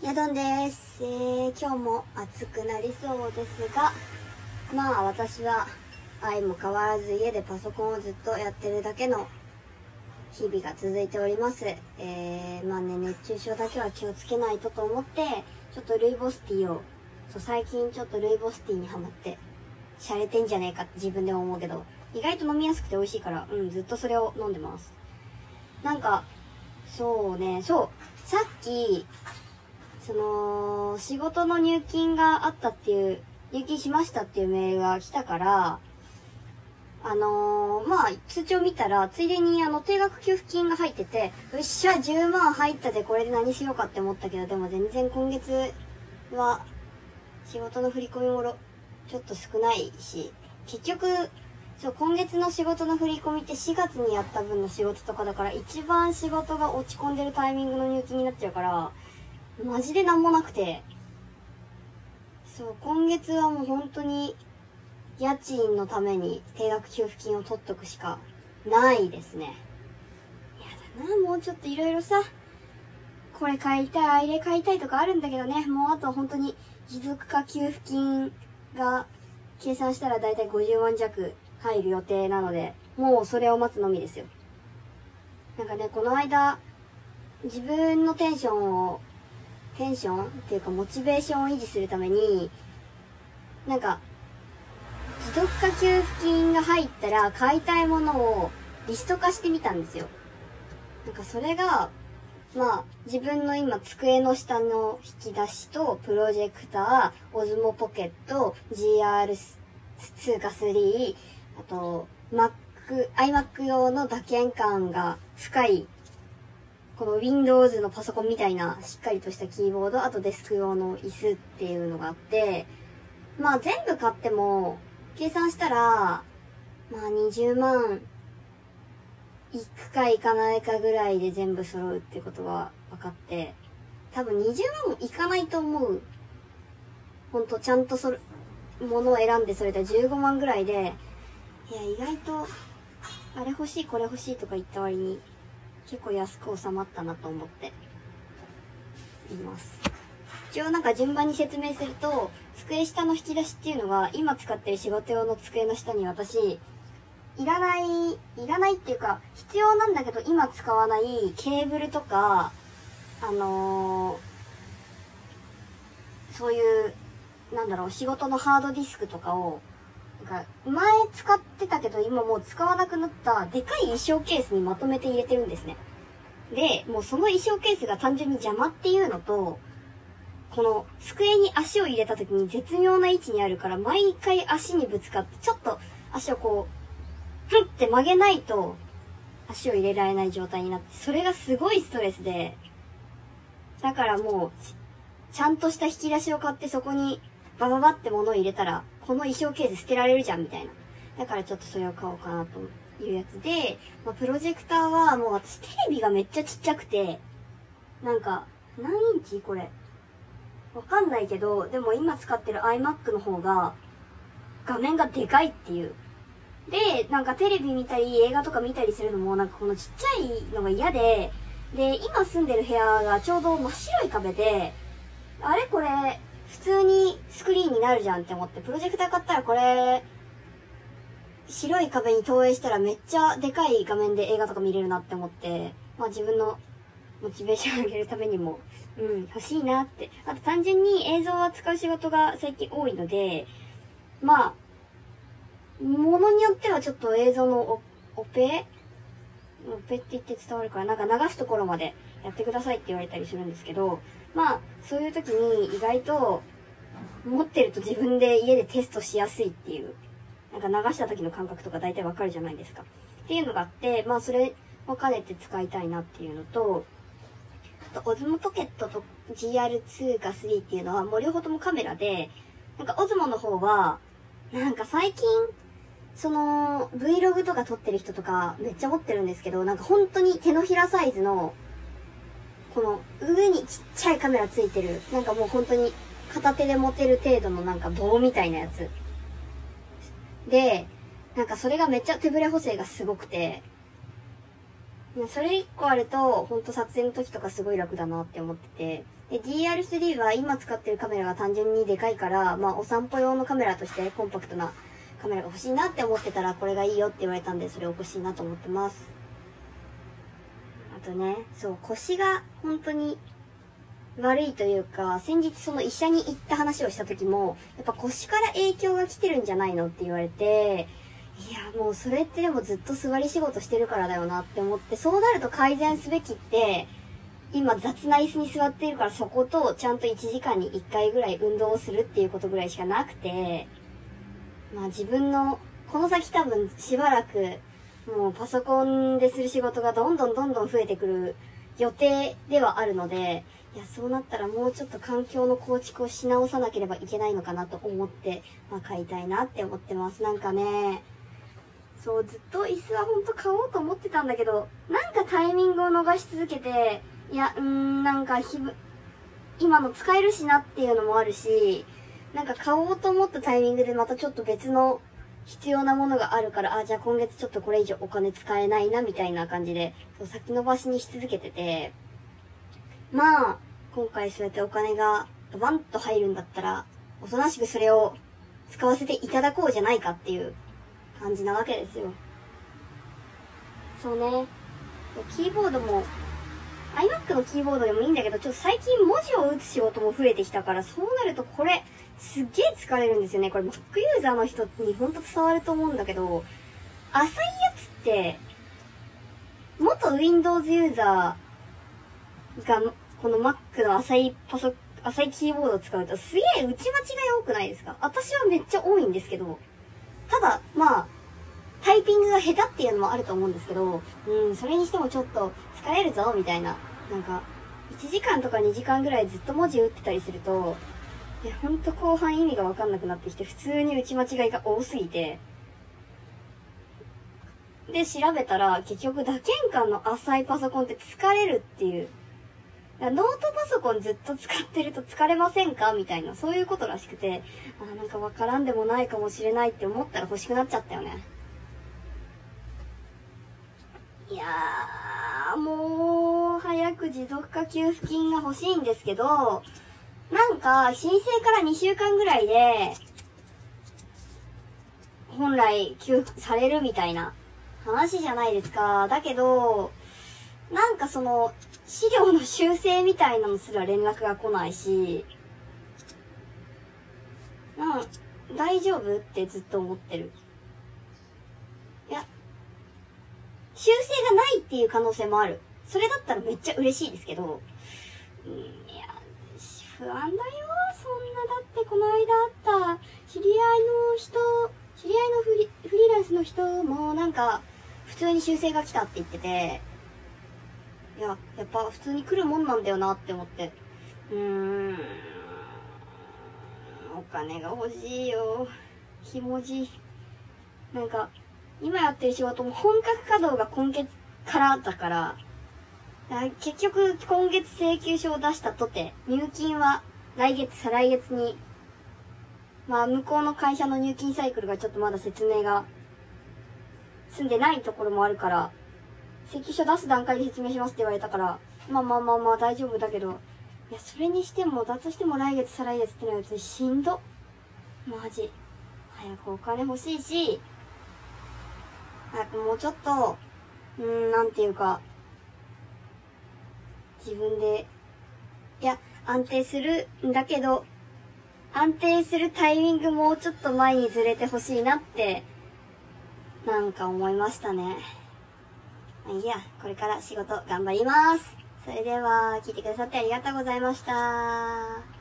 ヤドンです、えー、今日も暑くなりそうですがまあ私は愛も変わらず家でパソコンをずっとやってるだけの日々が続いております。えー、まあね熱中症だけは気をつけないとと思ってちょっとルイボスティーをそう最近ちょっとルイボスティーにハマって洒落てんじゃねえかって自分でも思うけど意外と飲みやすくて美味しいからうんずっとそれを飲んでます。なんかそうねそうさっきその、仕事の入金があったっていう、入金しましたっていうメールが来たから、あのーまあ、通帳見たら、ついでにあの、定額給付金が入ってて、よっしゃ、10万入ったぜ、これで何しようかって思ったけど、でも全然今月は、仕事の振り込みもろ、ちょっと少ないし、結局、そう、今月の仕事の振り込みって4月にやった分の仕事とかだから、一番仕事が落ち込んでるタイミングの入金になっちゃうから、マジでなんもなくて。そう、今月はもう本当に、家賃のために定額給付金を取っとくしかないですね。やだな、もうちょっといろいろさ、これ買いたい、あれ買いたいとかあるんだけどね、もうあと本当に持続化給付金が計算したらだいたい50万弱入る予定なので、もうそれを待つのみですよ。なんかね、この間、自分のテンションをテンションっていうかモチベーションを維持するために、なんか、持続化給付金が入ったら買いたいものをリスト化してみたんですよ。なんかそれが、まあ、自分の今机の下の引き出しと、プロジェクター、オズモポケット、GR2 か3、あと、Mac、iMac 用の打鍵感が深いこの Windows のパソコンみたいなしっかりとしたキーボード、あとデスク用の椅子っていうのがあって、まあ全部買っても、計算したら、まあ20万いくかいかないかぐらいで全部揃うってことは分かって、多分20万もいかないと思う。ほんとちゃんとそれ、ものを選んでそれたら15万ぐらいで、いや意外と、あれ欲しいこれ欲しいとか言った割に、結構安く収まったなと思っています。一応なんか順番に説明すると、机下の引き出しっていうのが、今使ってる仕事用の机の下に私、いらない、いらないっていうか、必要なんだけど今使わないケーブルとか、あのーそういう、なんだろう、仕事のハードディスクとかを、か、前使ってたけど今もう使わなくなったでかい衣装ケースにまとめて入れてるんですね。で、もうその衣装ケースが単純に邪魔っていうのと、この机に足を入れた時に絶妙な位置にあるから毎回足にぶつかってちょっと足をこう、ふんって曲げないと足を入れられない状態になって、それがすごいストレスで、だからもう、ちゃんとした引き出しを買ってそこにバババって物を入れたら、この衣装ケース捨てられるじゃんみたいな。だからちょっとそれを買おうかなというやつで、まあ、プロジェクターはもう私テレビがめっちゃちっちゃくて、なんか、何インチこれ。わかんないけど、でも今使ってる iMac の方が、画面がでかいっていう。で、なんかテレビ見たり映画とか見たりするのもなんかこのちっちゃいのが嫌で、で、今住んでる部屋がちょうど真っ白い壁で、あれこれ、普通にスクリーンになるじゃんって思って、プロジェクター買ったらこれ、白い壁に投影したらめっちゃでかい画面で映画とか見れるなって思って、まあ自分のモチベーション上げるためにも、うん、欲しいなって。あと単純に映像を扱う仕事が最近多いので、まあ、ものによってはちょっと映像のオオペオペって言って伝わるから、なんか流すところまでやってくださいって言われたりするんですけど、まあ、そういう時に意外と、持ってると自分で家でテストしやすいっていう、なんか流した時の感覚とか大体わかるじゃないですか。っていうのがあって、まあそれを兼ねて使いたいなっていうのと、あと、オズモポケットと GR2 か3っていうのはもう両方ともカメラで、なんかオズモの方は、なんか最近、その、Vlog とか撮ってる人とかめっちゃ持ってるんですけど、なんか本当に手のひらサイズの、この上にちっちゃいカメラついてる、なんかもう本当に片手で持てる程度のなんか棒みたいなやつ。で、なんかそれがめっちゃ手ブレ補正がすごくて、それ一個あると、ほんと撮影の時とかすごい楽だなって思ってて。で、DR3 は今使ってるカメラが単純にでかいから、まあお散歩用のカメラとしてコンパクトなカメラが欲しいなって思ってたらこれがいいよって言われたんでそれ欲しいなと思ってます。とね、そう、腰が本当に悪いというか、先日その医者に行った話をした時も、やっぱ腰から影響が来てるんじゃないのって言われて、いや、もうそれってでもずっと座り仕事してるからだよなって思って、そうなると改善すべきって、今雑な椅子に座っているからそことちゃんと1時間に1回ぐらい運動をするっていうことぐらいしかなくて、まあ自分の、この先多分しばらく、もうパソコンでする仕事がどんどんどんどん増えてくる予定ではあるので、いや、そうなったらもうちょっと環境の構築をし直さなければいけないのかなと思って、まあ買いたいなって思ってます。なんかね、そう、ずっと椅子はほんと買おうと思ってたんだけど、なんかタイミングを逃し続けて、いや、うーん、なんかひぶ、今の使えるしなっていうのもあるし、なんか買おうと思ったタイミングでまたちょっと別の必要なものがあるから、あ、じゃあ今月ちょっとこれ以上お金使えないな、みたいな感じで、そう先延ばしにし続けてて、まあ、今回そうやってお金がバンと入るんだったら、おとなしくそれを使わせていただこうじゃないかっていう感じなわけですよ。そうね。キーボードも、iMac のキーボードでもいいんだけど、ちょっと最近文字を打つ仕事も増えてきたから、そうなるとこれ、すっげえ疲れるんですよね。これ Mac ユーザーの人にほんと伝わると思うんだけど、浅いやつって、元 Windows ユーザーが、この Mac の浅いパソ、浅いキーボードを使うとすげえ打ち間違い多くないですか？私はめっちゃ多いんですけど、ただ、まあ、タイピングが下手っていうのもあると思うんですけど、うん、それにしてもちょっと疲れるぞ、みたいな。なんか、1時間とか2時間ぐらいずっと文字打ってたりすると、いや、ほんと後半意味がわかんなくなってきて、普通に打ち間違いが多すぎて、で、調べたら、結局、打鍵感の浅いパソコンって疲れるっていう。ノートパソコンずっと使ってると疲れませんか？みたいな、そういうことらしくて、あなんかわからんでもないかもしれないって思ったら欲しくなっちゃったよね。いやー、もう、早く持続化給付金が欲しいんですけど、なんか、申請から2週間ぐらいで、本来給付されるみたいな話じゃないですか。だけど、なんかその、資料の修正みたいなのすら連絡が来ないし、うん、大丈夫ってずっと思ってる。いや、修正がないっていう可能性もある。それだったらめっちゃ嬉しいですけど、うん、いや、不安だよ。そんな、だってこの間あった知り合いの人、知り合いのフリフリーランスの人もなんか、普通に修正が来たって言ってて、いや、やっぱ普通に来るもんなんだよなって思って。うーん。お金が欲しいよ。ひもじ。なんか、今やってる仕事も本格稼働が今月からだから、から結局今月請求書を出したとて、入金は来月、再来月に、まあ向こうの会社の入金サイクルがちょっとまだ説明が済んでないところもあるから、請求書出す段階で説明しますって言われたから、まあまあまあまあ大丈夫だけど、いや、それにしても、だとしても来月再来月ってなるとしんど。マジ。早くお金欲しいし、早くもうちょっと、うーん、なんていうか、自分で、いや、安定するんだけど、安定するタイミングもうちょっと前にずれてほしいなって、なんか思いましたね。まあいいや、これから仕事頑張ります。それでは、聞いてくださってありがとうございました。